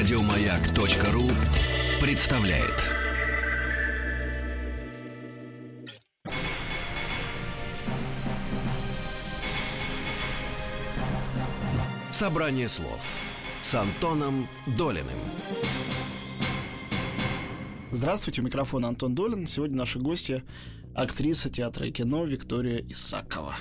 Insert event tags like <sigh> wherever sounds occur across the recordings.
Радиомаяк.ру представляет. Собрание слов с Антоном Долиным. Здравствуйте, у микрофона Антон Долин. Сегодня наши гости – актриса театра и кино Виктория Исакова.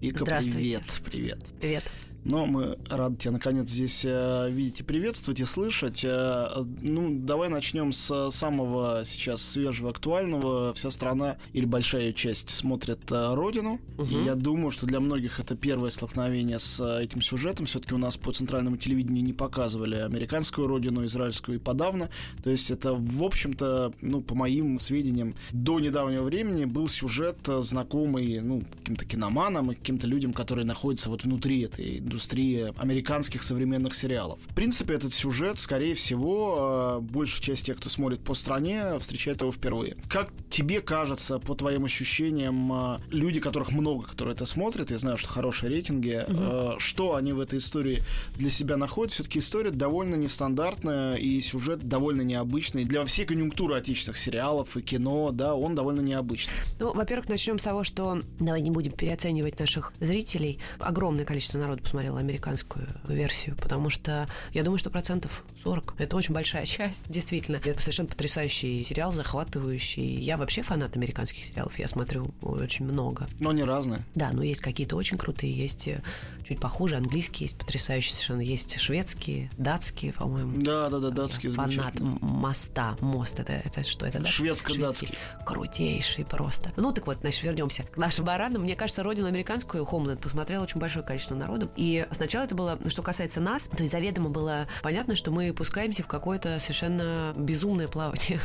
Вика, Здравствуйте. привет, привет. Привет. Но мы рады тебя наконец здесь э, видеть и приветствовать и слышать. Э, ну, давай начнем с самого сейчас свежего, актуального. Вся страна или большая ее часть смотрит э, Родину. И я думаю, что для многих это первое столкновение с этим сюжетом. Все-таки у нас по центральному телевидению не показывали американскую Родину, израильскую и подавно. То есть это, в общем-то, ну, по моим сведениям, до недавнего времени был сюжет знакомый, ну, каким-то киноманам и каким-то людям, которые находятся вот внутри этой индустрии американских современных сериалов. В принципе, этот сюжет, скорее всего, э, большая часть тех, кто смотрит по стране, встречает его впервые. Как тебе кажется, по твоим ощущениям, э, люди, которых много, которые это смотрят, я знаю, что хорошие рейтинги, э, что они в этой истории для себя находят? Все-таки история довольно нестандартная, и сюжет довольно необычный. Для всей конъюнктуры отечественных сериалов и кино, да, он довольно необычный. Ну, во-первых, начнем с того, что давай не будем переоценивать наших зрителей. Огромное количество народу посмотрела американскую версию, потому что я думаю, что процентов 40. Это очень большая часть, действительно. Это совершенно потрясающий сериал, захватывающий. Я вообще фанат американских сериалов, я смотрю очень много. Но они разные. Да, но есть какие-то очень крутые, есть э, чуть похуже, английские есть потрясающие совершенно, есть шведские, датские, по-моему. Да, да, да, датские Фанат моста, мост, это, это что, это датский? Шведско-датский. Крутейший просто. Ну, так вот, значит, вернемся к нашим баранам. Мне кажется, родину американскую Homeland посмотрело очень большое количество народу. И сначала это было, что касается нас, то есть заведомо было понятно, что мы пускаемся в какое-то совершенно безумное плавание.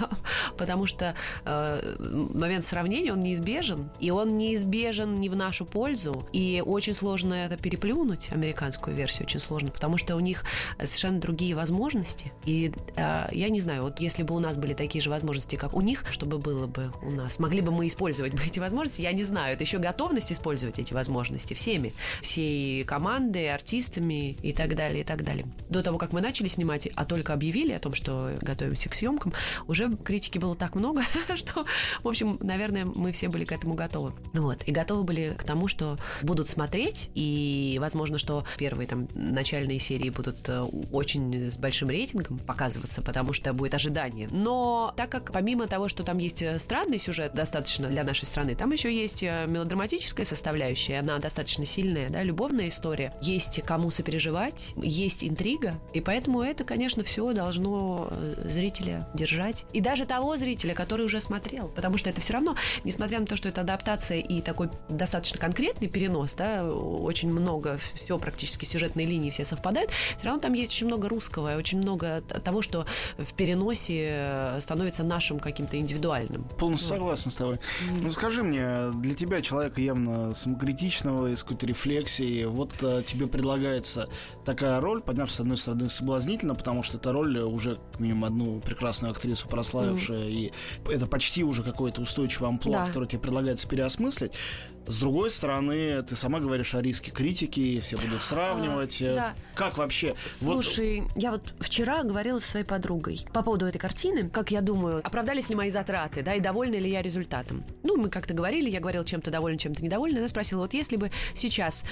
<laughs> Потому- что э, момент сравнения, он неизбежен. И он неизбежен не в нашу пользу. И очень сложно это переплюнуть, американскую версию, очень сложно, потому что у них совершенно другие возможности. И э, я не знаю, вот если бы у нас были такие же возможности, как у них, чтобы было бы у нас, могли бы мы использовать бы эти возможности, я не знаю. Это еще готовность использовать эти возможности всеми, всей командой, артистами и так далее, и так далее. До того, как мы начали снимать, а только объявили о том, что готовимся к съемкам, уже критики было так много, <laughs> что, в общем, наверное, мы все были к этому готовы. Вот. И готовы были к тому, что будут смотреть, и, возможно, что первые там начальные серии будут э, очень с большим рейтингом показываться, потому что будет ожидание. Но так как помимо того, что там есть э, странный сюжет достаточно для нашей страны, там еще есть э, мелодраматическая составляющая, она достаточно сильная, да, любовная история. Есть кому сопереживать, есть интрига, и поэтому это, конечно, все должно э, зрителя держать. И даже того зрителя, который уже смотрел. Потому что это все равно, несмотря на то, что это адаптация и такой достаточно конкретный перенос, да, очень много, все практически сюжетные линии все совпадают, все равно там есть очень много русского, и очень много того, что в переносе э, становится нашим каким-то индивидуальным. Полностью согласен с тобой. Ну скажи мне, для тебя, человека явно самокритичного, из какой-то рефлексии, вот э, тебе предлагается такая роль, понятно, с одной стороны, соблазнительно, потому что эта роль уже, как минимум, одну прекрасную актрису прославившая, и это почти уже какое-то устойчивое амплуа, Да. которое тебе предлагается переосмыслить. С другой стороны, ты сама говоришь о риске критики, все будут сравнивать. Э, да. Как вообще? Вот Слушай, я вот вчера говорила со своей подругой по поводу этой картины, как я думаю, оправдались ли мои затраты, да, и довольна ли я результатом. Ну, мы как-то говорили, я говорила, чем-то довольна, чем-то недовольна. Она спросила, вот если бы сейчас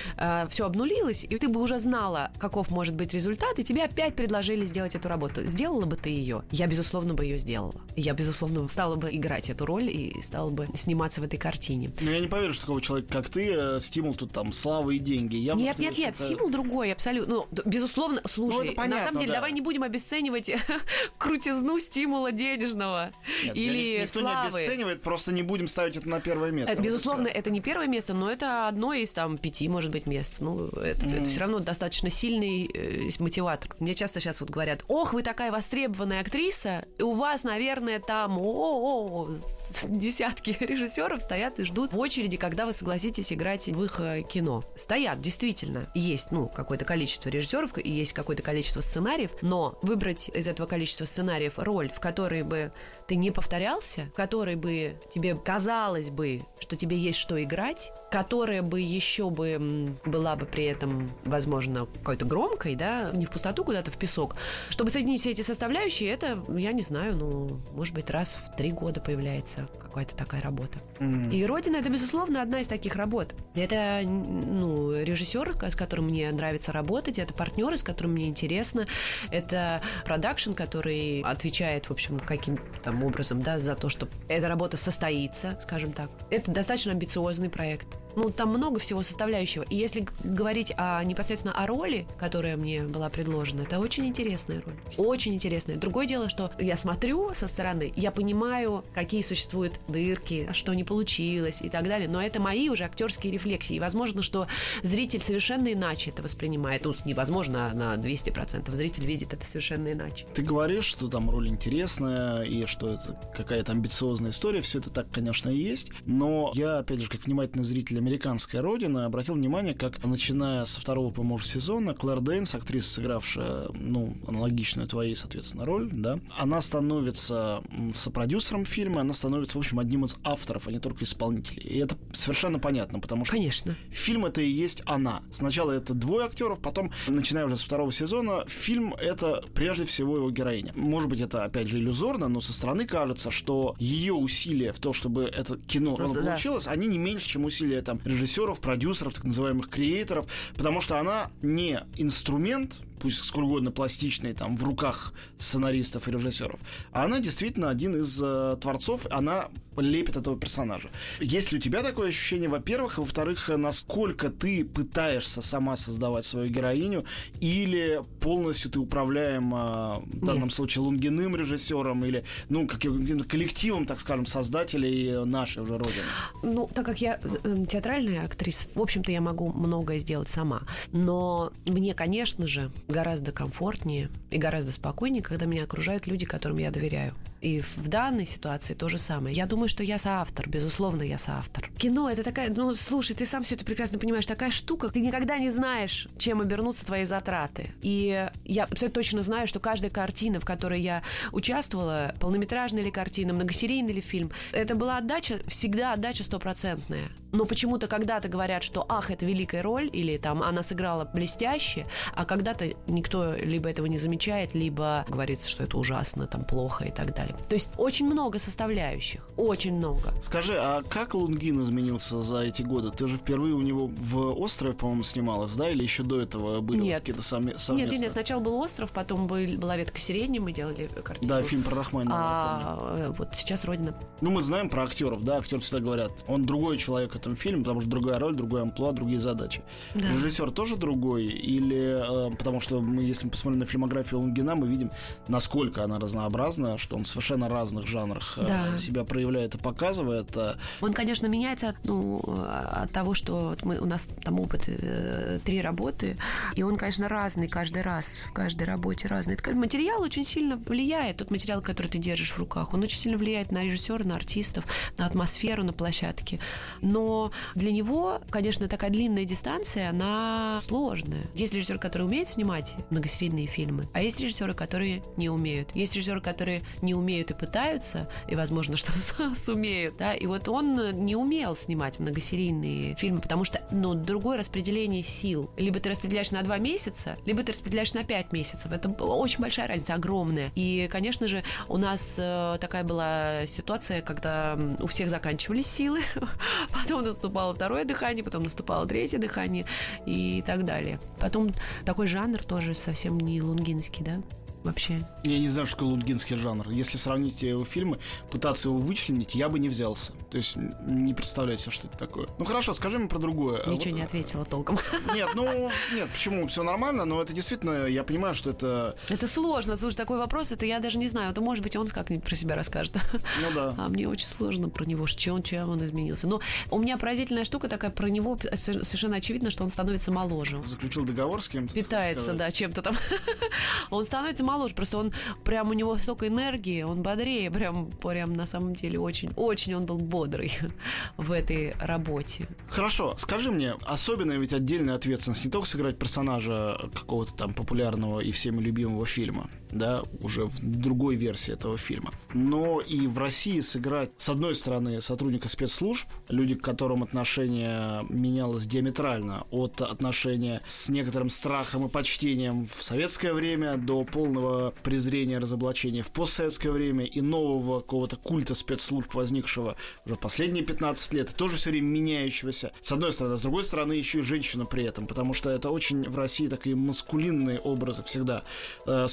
все обнулилось, и ты бы уже знала, каков может быть результат, и тебе опять предложили сделать эту работу, сделала бы ты ее? Я, безусловно, бы ее сделала. Я, безусловно, стала бы играть эту роль и стала бы сниматься в этой картине. Ну, я не поверю, что такого человека, как ты, э, стимул тут там слава и деньги. Я Нет, нет, нет, это- стимул другой, абсолютно. Ну, безусловно, слушай, это понятно, на самом деле, да. давай не будем обесценивать <laughs> крутизну стимула денежного Нет, или никто славы. не обесценивает, просто не будем ставить это на первое место. Это, безусловно, это не первое место, но это одно из там пяти, может быть, мест. Ну, это, все равно достаточно сильный э, мотиватор. Мне часто сейчас вот говорят, ох, вы такая востребованная актриса, и у вас, наверное, там о, с- десятки <laughs> режиссеров стоят и ждут в очереди, когда вы согласитесь, играть в их э, кино. Стоят, действительно, есть, ну, какое-то количество режиссеров и есть какое-то количество сценариев, но выбрать из этого количества сценариев роль, в которой бы ты не повторялся, в которой бы тебе казалось бы, что тебе есть что играть, которая бы еще бы была бы при этом, возможно, какой-то громкой, да, не в пустоту куда-то в песок. Чтобы соединить все эти составляющие, это, я не знаю, ну, может быть, раз в три года появляется какая-то такая работа. Mm. И «Родина» — это, безусловно, одна из таких работ. Это, ну, режиссер, с которым мне нравится работать, это партнеры, с которыми мне интересно, это продакшн, который отвечает, в общем, каким-то образом, да, за то, что эта работа состоится, скажем так. Это достаточно амбициозный проект. Ну, там много всего составляющего. И если говорить о, непосредственно о роли, которая мне была предложена, это очень интересная роль. Очень интересная. Другое дело, что я смотрю со стороны, я понимаю, какие существуют дырки, что не получилось и так далее. Но это мои уже актерские рефлексии. И возможно, что зритель совершенно иначе это воспринимает. Ну, невозможно на 200%. Зритель видит это совершенно иначе. Ты говоришь, что там роль интересная и что это какая-то амбициозная история. Все это так, конечно, и есть. Но я, опять же, как внимательный зритель «Американская родина», обратил внимание, как, начиная со второго, по-моему, сезона, Клэр Дэнс, актриса, сыгравшая, ну, аналогичную твоей, соответственно, роль, да, она становится сопродюсером фильма, она становится, в общем, одним из авторов, а не только исполнителей. И это совершенно понятно, потому что Конечно. фильм это и есть она. Сначала это двое актеров, потом, начиная уже с второго сезона, фильм это прежде всего его героиня. Может быть, это, опять же, иллюзорно, но со стороны кажется, что ее усилия в то, чтобы это кино Просто, получилось, да. они не меньше, чем усилия там режиссеров, продюсеров, так называемых креаторов, потому что она не инструмент, пусть сколь угодно пластичный, там, в руках сценаристов и режиссеров, а она действительно один из э, творцов, она лепит этого персонажа. Есть ли у тебя такое ощущение, во-первых, и во-вторых, насколько ты пытаешься сама создавать свою героиню, или полностью ты управляем, э, в данном Нет. случае, Лунгиным режиссером, или, ну, каким-то коллективом, так скажем, создателей нашей уже Родины? Ну, так как я э, театральная актриса, в общем-то, я могу многое сделать сама. Но мне, конечно же, гораздо комфортнее и гораздо спокойнее, когда меня окружают люди, которым я доверяю. И в данной ситуации то же самое. Я думаю, что я соавтор, безусловно, я соавтор. Кино это такая, ну, слушай, ты сам все это прекрасно понимаешь, такая штука, ты никогда не знаешь, чем обернутся твои затраты. И я абсолютно точно знаю, что каждая картина, в которой я участвовала, полнометражная ли картина, многосерийный ли фильм, это была отдача, всегда отдача стопроцентная. Но почему-то когда-то говорят, что ах, это великая роль, или там она сыграла блестяще, а когда-то никто либо этого не замечает, либо говорится, что это ужасно, там плохо и так далее. То есть очень много составляющих, очень много. Скажи, а как Лунгин изменился за эти годы? Ты же впервые у него в «Острове», по-моему, снималась, да? Или еще до этого были нет. какие-то совместные? Нет, нет, нет, сначала был «Остров», потом был, была «Ветка сирени», мы делали картину. Да, фильм про Рахманинова. А э, вот сейчас «Родина». Ну, мы знаем про актеров, да, актеры всегда говорят, он другой человек в этом фильме, потому что другая роль, другой амплуа, другие задачи. Да. Режиссер тоже другой? Или, э, потому что мы, если мы посмотрим на фильмографию Лунгина, мы видим, насколько она разнообразна, что он совершенно совершенно разных жанрах э, да. себя проявляет и показывает. Э. Он, конечно, меняется от, ну, от того, что мы, у нас там опыт э, три работы, и он, конечно, разный каждый раз, в каждой работе разный. Это, материал очень сильно влияет, тот материал, который ты держишь в руках, он очень сильно влияет на режиссера, на артистов, на атмосферу на площадке. Но для него, конечно, такая длинная дистанция, она сложная. Есть режиссеры, которые умеют снимать многосерийные фильмы, а есть режиссеры, которые не умеют. Есть режиссеры, которые не умеют умеют и пытаются, и, возможно, <laughs> что сумеют, да, и вот он не умел снимать многосерийные фильмы, потому что, ну, другое распределение сил. Либо ты распределяешь на два месяца, либо ты распределяешь на пять месяцев. Это очень большая разница, огромная. И, конечно же, у нас э, такая была ситуация, когда у всех заканчивались силы, <laughs> потом наступало второе дыхание, потом наступало третье дыхание и так далее. Потом такой жанр тоже совсем не лунгинский, да? Вообще? Я не знаю, что такое лунгинский жанр. Если сравнить его фильмы, пытаться его вычленить, я бы не взялся. То есть не представляю себе, что это такое. Ну хорошо, скажи мне про другое. Ничего вот, не ответила толком. <laughs> Нет, ну нет, почему? Все нормально, но это действительно, я понимаю, что это... Это сложно. Слушай, такой вопрос, это я даже не знаю. Это может быть он как-нибудь про себя расскажет. Ну да. <laughs> А мне очень сложно про него, чем, чем он изменился. Но у меня поразительная штука такая про него, совершенно очевидно, что он становится моложе. Заключил договор с кем-то? Питается, да, чем-то там. <laughs> Он становится моложе моложе, просто он прям у него столько энергии, он бодрее, прям, прям на самом деле очень, очень он был бодрый <laughs> в этой работе. Хорошо, скажи мне, особенная ведь отдельная ответственность не только сыграть персонажа какого-то там популярного и всеми любимого фильма, да, уже в другой версии этого фильма, но и в России сыграть, с одной стороны, сотрудника спецслужб, люди, к которым отношение менялось диаметрально от отношения с некоторым страхом и почтением в советское время до полного презрения, разоблачения в постсоветское время и нового какого-то культа спецслужб, возникшего уже последние 15 лет, тоже все время меняющегося. С одной стороны, а с другой стороны, еще и женщина при этом, потому что это очень в России такие маскулинные образы всегда э,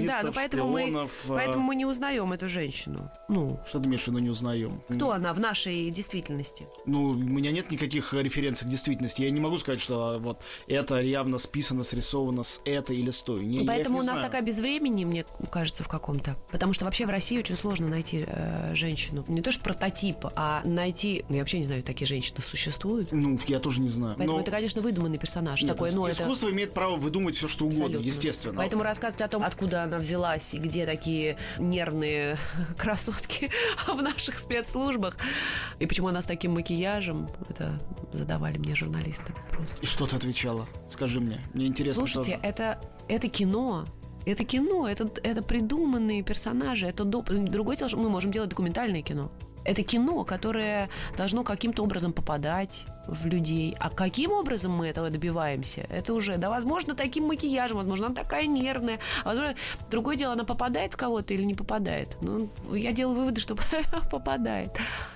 спецслужбистов, да, но поэтому шпионов. Мы, э, поэтому мы не узнаем эту женщину. Ну, что ты имеешь в виду, не узнаем? кто она в нашей действительности? Ну, у меня нет никаких референций к действительности. Я не могу сказать, что а, вот это явно списано, срисовано с этой или с той. Не, Поэтому не у нас знаю. такая без времени, мне кажется, в каком-то. Потому что вообще в России очень сложно найти э, женщину. Не то что прототип, а найти... Я вообще не знаю, такие женщины существуют. Ну, я тоже не знаю. Поэтому Но- это, конечно, выдуманный персонаж. Нет, такой, ну, это... искусство имеет право выдумать все, что угодно, Абсолютно. естественно. Поэтому рассказывать о том, откуда она взялась и где такие нервные <laughs> красотки <laughs> в наших спецслужбах, и почему она с таким макияжем, это задавали мне журналисты вопрос. И что ты отвечала? Скажи мне. Мне интересно. Слушайте, тоже. это, это кино. Это кино, это, это придуманные персонажи, это доп... другое дело, что мы можем делать документальное кино. Это кино, которое должно каким-то образом попадать в людей. А каким образом мы этого добиваемся? Это уже, да, возможно, таким макияжем, возможно, она такая нервная. А возможно, другое дело, она попадает в кого-то или не попадает. Ну, я делаю выводы, что <laughs> попадает.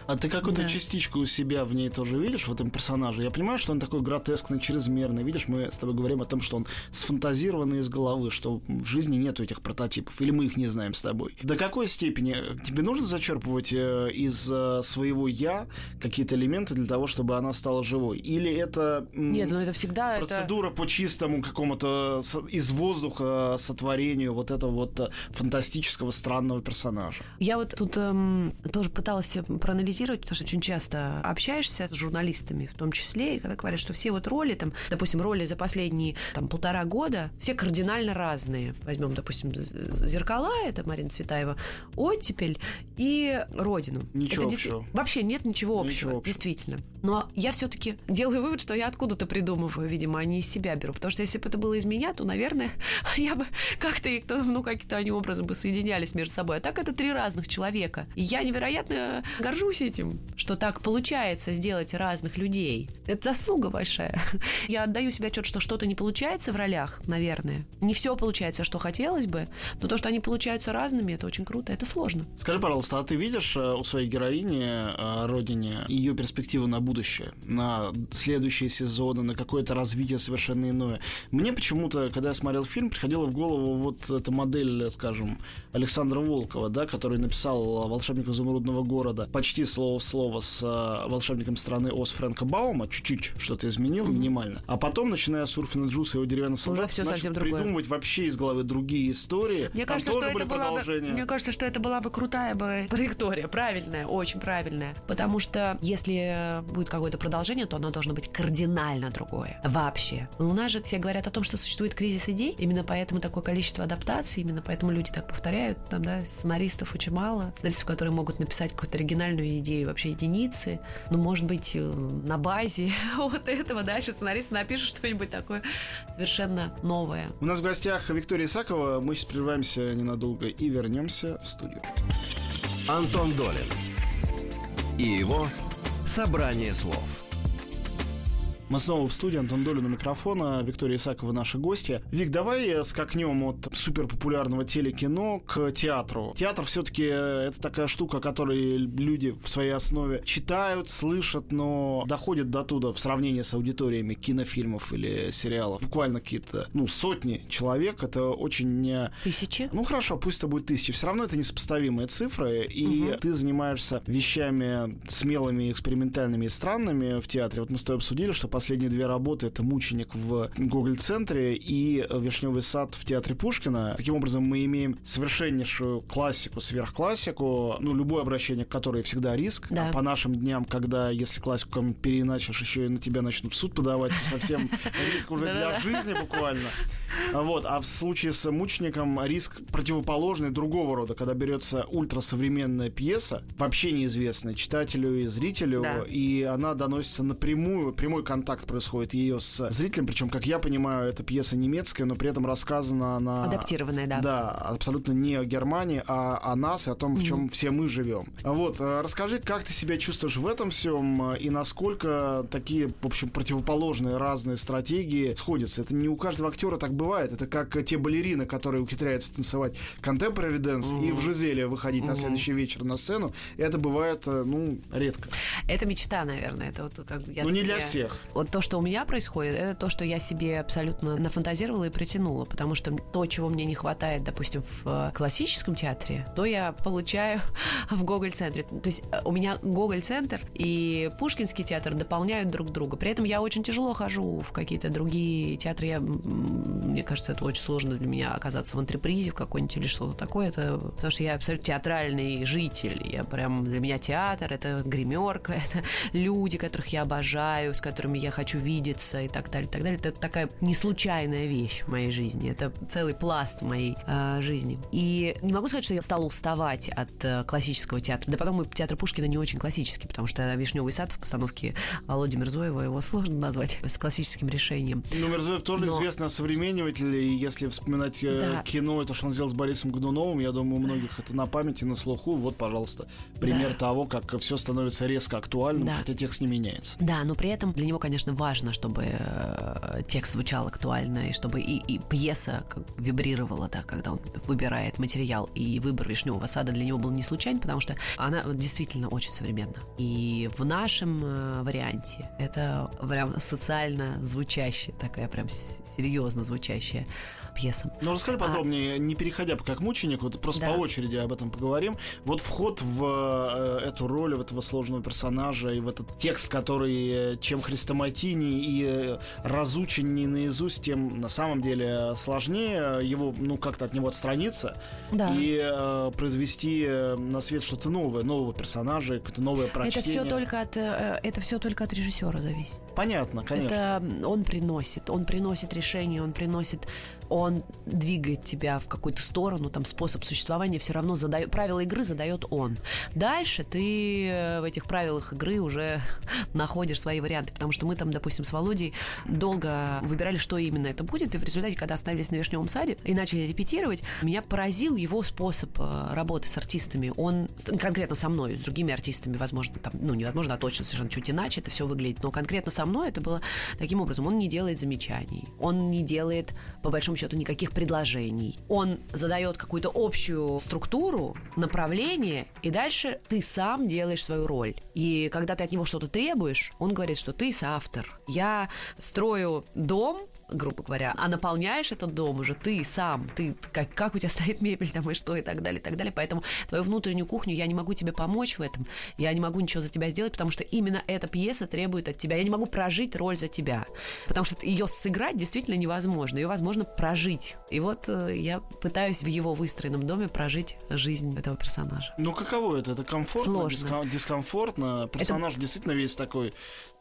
А ты какую-то Да. частичку у себя в ней тоже видишь, в этом персонаже? Я понимаю, что он такой гротескный, чрезмерный. Видишь, мы с тобой говорим о том, что он сфантазированный из головы, что в жизни нету этих прототипов, или мы их не знаем с тобой. До какой степени тебе нужно зачерпывать э, из э, своего «я» какие-то элементы для того, чтобы она стала живой? Или это... Нет, ну это всегда... это- Процедура по чистому какому-то из воздуха сотворению вот этого вот э, фантастического странного персонажа. Я вот тут эм, тоже пыталась проанализировать, потому что очень часто общаешься с журналистами, в том числе, и когда говорят, что все вот роли, там, допустим, роли за последние там, полтора года, все кардинально разные. Возьмем, допустим, «Зеркала», это Марина Цветаева, «Оттепель» и «Родину». Ничего Это общего. Вообще нет ничего общего, Ничего общего. действительно. Но я все-таки делаю вывод, что я откуда-то придумываю, видимо, а не из себя беру. Потому что если бы это было из меня, то, наверное, <laughs> я бы как-то их, ну, каким-то они образом бы соединялись между собой. А так это три разных человека. И я невероятно горжусь этим, что так получается сделать разных людей. Это заслуга большая. <laughs> Я отдаю себе отчет, что что-то не получается в ролях, наверное. Не все получается, что хотелось бы, но то, что они получаются разными, это очень круто, это сложно. Скажи, пожалуйста, а ты видишь э, у своей героини, э, родине, ее перспективу на будущее, на следующие сезоны, на какое-то развитие совершенно иное? Мне почему-то, когда я смотрел фильм, приходила в голову вот эта модель, скажем, Александра Волкова, да, который написал «Волшебник изумрудного города» почти слово в слово с э, «Волшебником страны Оз» Фрэнка Баума, чуть-чуть что-то изменил, минимально. А потом, начиная с Урфина Джуса и его деревянных солдат, всё начал совсем другое. придумывать вообще из головы другие истории. Мне Там кажется, тоже что были это была бы, продолжения. мне кажется, что это была бы крутая бы траектория, правильная, очень правильная. Потому что если будет какое-то продолжение, то оно должно быть кардинально другое. Вообще. Но у нас же все говорят о том, что существует кризис идей. Именно поэтому такое количество адаптаций, именно поэтому люди так повторяют. Там, да, сценаристов очень мало. Сценаристов, которые могут написать какую-то оригинальную идею, вообще единицы. Ну, может быть, э, на базе <laughs> вот этого дальше сценарист напишет что-нибудь такое совершенно новое. У нас в гостях Виктория Исакова. Мы сейчас прерываемся ненадолго и вернемся в студию. Антон Долин и его «Собрание слов». Мы снова в студии, Антон Долин у микрофона, Виктория Исакова наши гости. Вик, давай скакнем от суперпопулярного телекино к театру. Театр все-таки это такая штука, которой люди в своей основе читают, слышат, но доходят до туда в сравнении с аудиториями кинофильмов или сериалов. Буквально какие-то, ну, сотни человек. Это очень не Тысячи? ну хорошо, пусть это будет тысячи. Все равно это несопоставимые цифры, и ты занимаешься вещами смелыми, экспериментальными и странными в театре. Вот мы с тобой обсудили, что последние две работы. Это «Мученик» в Гоголь-центре и «Вишневый сад» в Театре Пушкина. Таким образом, мы имеем совершеннейшую классику, сверхклассику, ну, любое обращение к которой всегда риск. Да. А по нашим дням, когда, если классику кому-то переиначишь, еще и на тебя начнут в суд подавать, то совсем <laughs> риск уже для жизни буквально. А Вот, а в случае с мучеником риск противоположный другого рода, когда берется ультрасовременная пьеса, вообще неизвестная читателю и зрителю, Да. и она доносится напрямую, прямой контакт происходит ее с зрителем, причем, как я понимаю, эта пьеса немецкая, но при этом рассказана она... Адаптированная, да. Да, абсолютно не о Германии, а о нас и о том, в чем все мы живем. Вот, э, расскажи, как ты себя чувствуешь в этом всем э, и насколько такие, в общем, противоположные разные стратегии сходятся. Это не у каждого актера так бывает. Это как те балерины, которые ухитряются танцевать contemporary dance и в Жизеле выходить на следующий вечер на сцену. Это бывает, э, ну, редко. Это мечта, наверное. Это вот как бы я Ну, не для всех. Вот то, что у меня происходит, это то, что я себе абсолютно нафантазировала и притянула, потому что то, чего мне не хватает, допустим, в э, классическом театре, то я получаю <laughs> в Гоголь-центре. То есть э, у меня Гоголь-центр и Пушкинский театр дополняют друг друга. При этом я очень тяжело хожу в какие-то другие театры. Я, мне кажется, это очень сложно для меня оказаться в антрепризе в какой-нибудь или что-то такое. Это, потому что я абсолютно театральный житель. Я прям для меня театр это гримерка, <laughs> это люди, которых я обожаю, с которыми я хочу видеться и так далее, и так далее. Это такая не случайная вещь в моей жизни. Это целый пласт моей э, жизни. И не могу сказать, что я стала уставать от э, классического театра. Да потом и театр Пушкина не очень классический, потому что Вишневый сад в постановке Володи Мирзоева его сложно назвать с классическим решением. Ну, Мирзоев тоже Но- известный современнитель, и если вспоминать э, Да. кино, это что он сделал с Борисом Годуновым, я думаю, у многих это на памяти, на слуху. Вот, пожалуйста, пример Да. того, как все становится резко актуальным, Да. хотя текст не меняется. Да, но при этом для него, конечно, важно, чтобы э, текст звучал актуально, и чтобы и, и пьеса как бы вибрировала, да, когда он выбирает материал. И выбор «Вишневого сада» для него был не случайен, потому что она действительно очень современна. И в нашем э, варианте это прям социально звучащая, такая прям серьезно звучащая пьеса. Ну, расскажи подробнее, не переходя пока к мученику, вот просто А. Да. по очереди об этом поговорим. Вот вход в э, эту роль, в этого сложного персонажа и в этот текст, который э, чем хрестоматийнее и разученнее наизусть, тем на самом деле сложнее его, ну, как-то от него отстраниться Да. и э, произвести э, на свет что-то новое, нового персонажа, какое-то новое Это прочтение. все только от э, это все только от режиссера зависит. Понятно, конечно. Это он приносит, он приносит решение, он приносит, он двигает тебя в какую-то сторону, там способ существования все равно задает, правила игры задает он. Дальше ты э, в этих правилах игры уже <laughs> находишь свои варианты, потому что мы там, допустим, с Володей долго выбирали, что именно это будет, и в результате, когда остановились на Вишневом саде и начали репетировать, меня поразил его способ э, работы с артистами. Он конкретно со мной, с другими артистами, возможно, там, ну, невозможно, а точно совершенно чуть иначе это все выглядит, но конкретно со мной это было таким образом. Он не делает замечаний, он не делает, по большому счету, никаких предложений. Он задает какую-то общую структуру, направление, и дальше ты сам делаешь свою роль. И когда ты от него что-то требуешь, он говорит, что ты соавтор. Я строю дом, грубо говоря, а наполняешь этот дом уже ты сам, ты как, как у тебя стоит мебель там и что и так далее, и так далее. Поэтому твою внутреннюю кухню я не могу тебе помочь в этом, я не могу ничего за тебя сделать, потому что именно эта пьеса требует от тебя. Я не могу прожить роль за тебя, потому что ее сыграть действительно невозможно, ее возможно прожить. И вот э, я пытаюсь в его выстроенном доме прожить жизнь этого персонажа. Ну, каково это? Это комфортно, Сложно. диском- дискомфортно? Персонаж действительно весь такой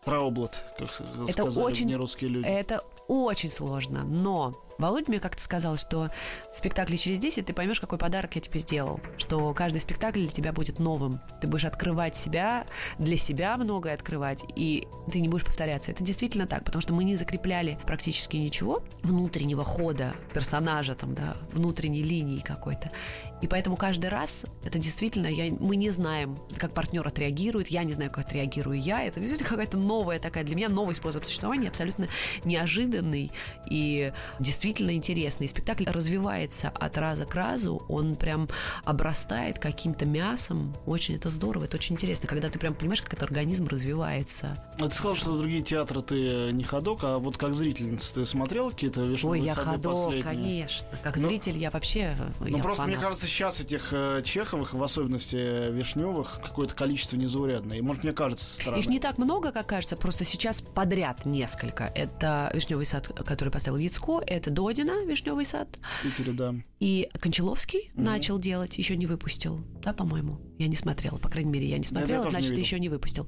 траублет, как Это сказали очень- мне русские люди. Это очень сложно, но Володя мне как-то сказал, что в спектакле через 10 ты поймешь, какой подарок я тебе сделал. Что каждый спектакль для тебя будет новым. Ты будешь открывать себя, для себя многое открывать, и ты не будешь повторяться. Это действительно так, потому что мы не закрепляли практически ничего внутреннего хода персонажа, там, да, внутренней линии какой-то. И поэтому каждый раз это действительно, я, мы не знаем, как партнер отреагирует, я не знаю, как отреагирую я. Это действительно какая-то новая такая, для меня новый способ существования, абсолютно неожиданный и действительно интересный. Спектакль развивается от раза к разу, он прям обрастает каким-то мясом. Очень это здорово, это очень интересно, когда ты прям понимаешь, как этот организм развивается. А ты сказал, что другие театры ты не ходок, а вот как зрительница ты смотрел какие-то Ой, я ходок, конечно. Как ну, зритель я вообще Ну просто фанат. мне кажется, сейчас этих э, Чеховых, в особенности Вишневых, какое-то количество незаурядное. И может мне кажется стороны. Их не так много, как кажется, просто сейчас подряд несколько. Это Вишневый сад, который поставил Яцко, это Додина, Вишневый сад. В Питере, да. И Кончаловский угу. начал делать, еще не выпустил, да, по-моему. Я не смотрела, по крайней мере, я не смотрела, я значит, не еще не выпустил.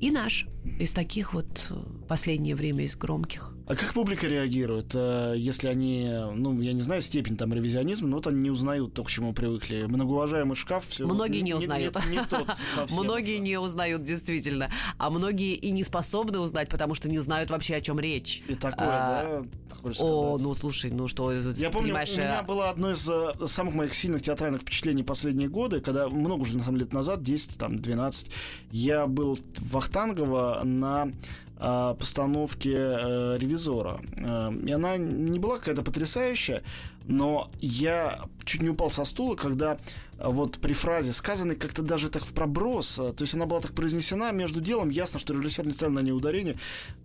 И наш из таких вот э, последнее время из громких. А как публика реагирует, э, если они, ну, я не знаю, степень там ревизионизма, но вот они не узнают то, к чему привыкли. Многоуважаемый шкаф все. Многие не, не узнают. Не, не, не тот совсем. Многие не узнают, действительно. А многие и не способны узнать, потому что не знают вообще, о чем речь. И такое, а, да? О, ну слушай, ну что, я помню, у меня э, было одно из э, самых моих сильных театральных впечатлений последние годы, когда много уже на самом лет назад, 10, там, 12, я был в Вахтангово на э, постановке э, ревизора. Э, и она не была какая-то потрясающая, но я чуть не упал со стула, когда а, вот при фразе, сказанной как-то даже так в проброс, а, то есть она была так произнесена, между делом ясно, что режиссер не ставил на ней ударение,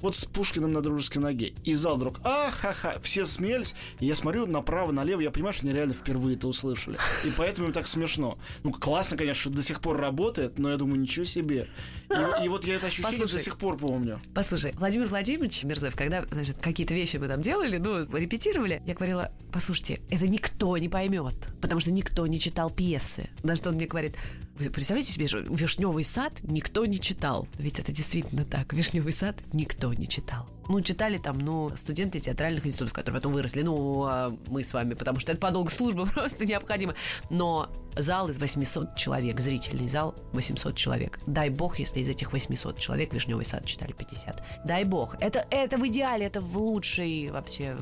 вот с Пушкиным на дружеской ноге. И зал вдруг, а-ха-ха, все смеялись, и я смотрю направо, налево, я понимаю, что они реально впервые это услышали. И поэтому им так смешно. Ну, классно, конечно, что до сих пор работает, но я думаю, ничего себе. И, и вот я это ощущение послушай, до сих пор помню. Послушай, Владимир Владимирович Мирзоев, когда, значит, какие-то вещи мы там делали, ну, репетировали, я говорила, послушайте, это никто не поймет, потому что никто не читал пьесы. На что он мне говорит, вы представляете себе, что «Вишневый сад» никто не читал. Ведь это действительно так. «Вишневый сад» никто не читал. Ну, читали там, ну, студенты театральных институтов, которые потом выросли. Ну, а мы с вами, потому что это по долгу службы <laughs> просто необходимо. Но зал из 800 человек, зрительный зал 800 человек. Дай бог, если из этих 800 человек «Вишневый сад» читали 50. Дай бог. Это, это в идеале, это в лучшей, вообще,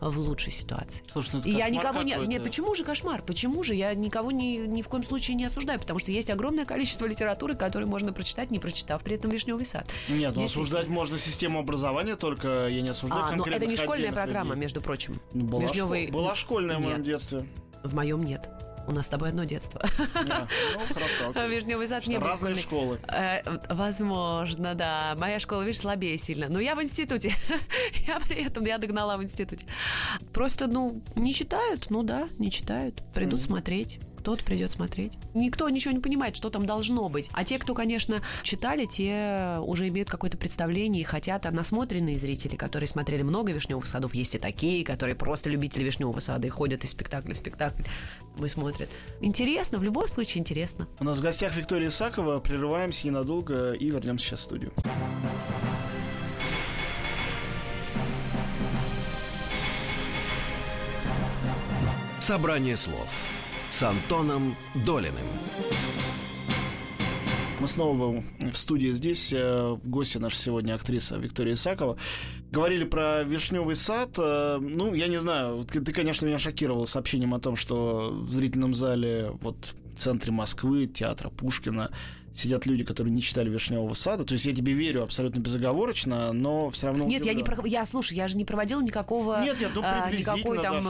в лучшей ситуации. Слушай, ну И я никого не... Нет, почему же кошмар? Почему же? Я никого ни, ни в коем случае не осуждаю, потому что есть огромное количество литературы, которую можно прочитать, не прочитав при этом «Вишневый сад». Нет, но осуждать можно систему образования, только я не осуждаю а, конкретно. это не школьная программа, людей. между прочим. Ну, была, Вишневый... школ... была школьная в моем детстве. В моем нет. У нас с тобой одно детство. Yeah. Ну, <laughs> хорошо. Вишневый сад не был. Разные школы. Э, возможно, да. Моя школа, видишь, слабее сильно. Но я в институте. <laughs> я при этом, я догнала в институте. Просто, ну, не читают. Ну да, не читают. Придут смотреть тот придет смотреть. Никто ничего не понимает, что там должно быть. А те, кто, конечно, читали, те уже имеют какое-то представление и хотят, а насмотренные зрители, которые смотрели много вишневых садов, есть и такие, которые просто любители вишневого сада и ходят из спектакля в спектакль, мы смотрят. Интересно, в любом случае интересно. У нас в гостях Виктория Исакова. Прерываемся ненадолго и вернемся сейчас в студию. Собрание слов с Антоном Долиным. Мы снова в студии здесь. Э, гости наша сегодня актриса Виктория Исакова. Говорили про вишневый сад. Э, ну, я не знаю, ты, конечно, меня шокировал сообщением о том, что в зрительном зале вот в центре Москвы, театра Пушкина, сидят люди, которые не читали «Вишневого сада». То есть я тебе верю абсолютно безоговорочно, но все равно... Нет, я не про... я, слушай, я же не проводила никакого... Нет, нет, ну а, никакой там даже,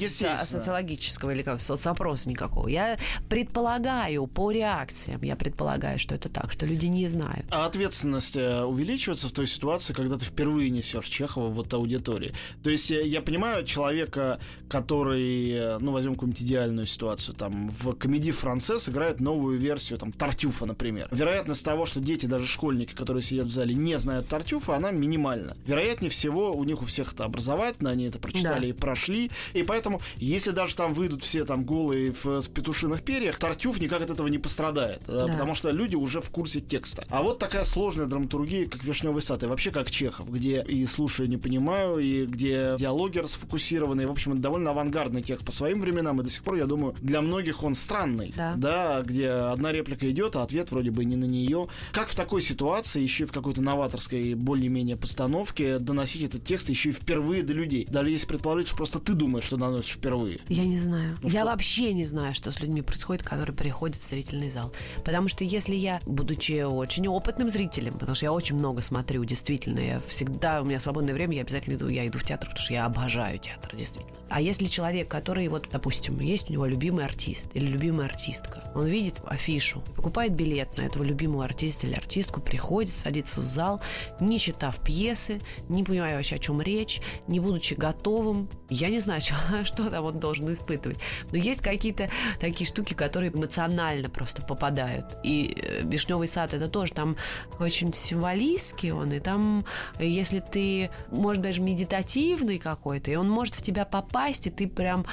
если... Опроса социологического или как, соцопроса никакого. Я предполагаю по реакциям, я предполагаю, что это так, что люди не знают. А ответственность э, увеличивается в той ситуации, когда ты впервые несешь Чехова в вот аудитории. То есть э, я понимаю человека, который, э, ну, возьмем какую-нибудь идеальную ситуацию, там, в комедии «Францесс» играет новую версию, там, Тартюфа, например. Вероятность того, что дети, даже школьники, которые сидят в зале, не знают Тартюфа, она минимальна. Вероятнее всего, у них у всех это образовательно, они это прочитали да. и прошли. И поэтому, если даже там выйдут все там голые в с петушиных перьях, Тартюф никак от этого не пострадает. Да. Потому что люди уже в курсе текста. А вот такая сложная драматургия, как «Вишневый сад», и вообще как Чехов, где и слушаю, не понимаю, и где диалоги расфокусированы. В общем, это довольно авангардный текст по своим временам, и до сих пор, я думаю, для многих он странный. Да. да где одна реплика идет идет, а ответ вроде бы не на нее. Как в такой ситуации, еще и в какой-то новаторской более-менее постановке, доносить этот текст еще и впервые до людей? Даже если предположить, что просто ты думаешь, что доносишь впервые. Я не знаю. Ну, я что? вообще не знаю, что с людьми происходит, которые приходят в зрительный зал. Потому что если я, будучи очень опытным зрителем, потому что я очень много смотрю, действительно, я всегда, у меня свободное время, я обязательно иду, я иду в театр, потому что я обожаю театр, действительно. А если человек, который, вот, допустим, есть у него любимый артист или любимая артистка, он видит афишу, покупает билет на этого любимого артиста или артистку, приходит, садится в зал, не читав пьесы, не понимая вообще, о чем речь, не будучи готовым, я не знаю, <laughs> что, что там он должен испытывать. Но есть какие-то такие штуки, которые эмоционально просто попадают. И э, «Вишневый сад» — это тоже там очень символистский он, и там, если ты, может, даже медитативный какой-то, и он может в тебя попасть, и ты прям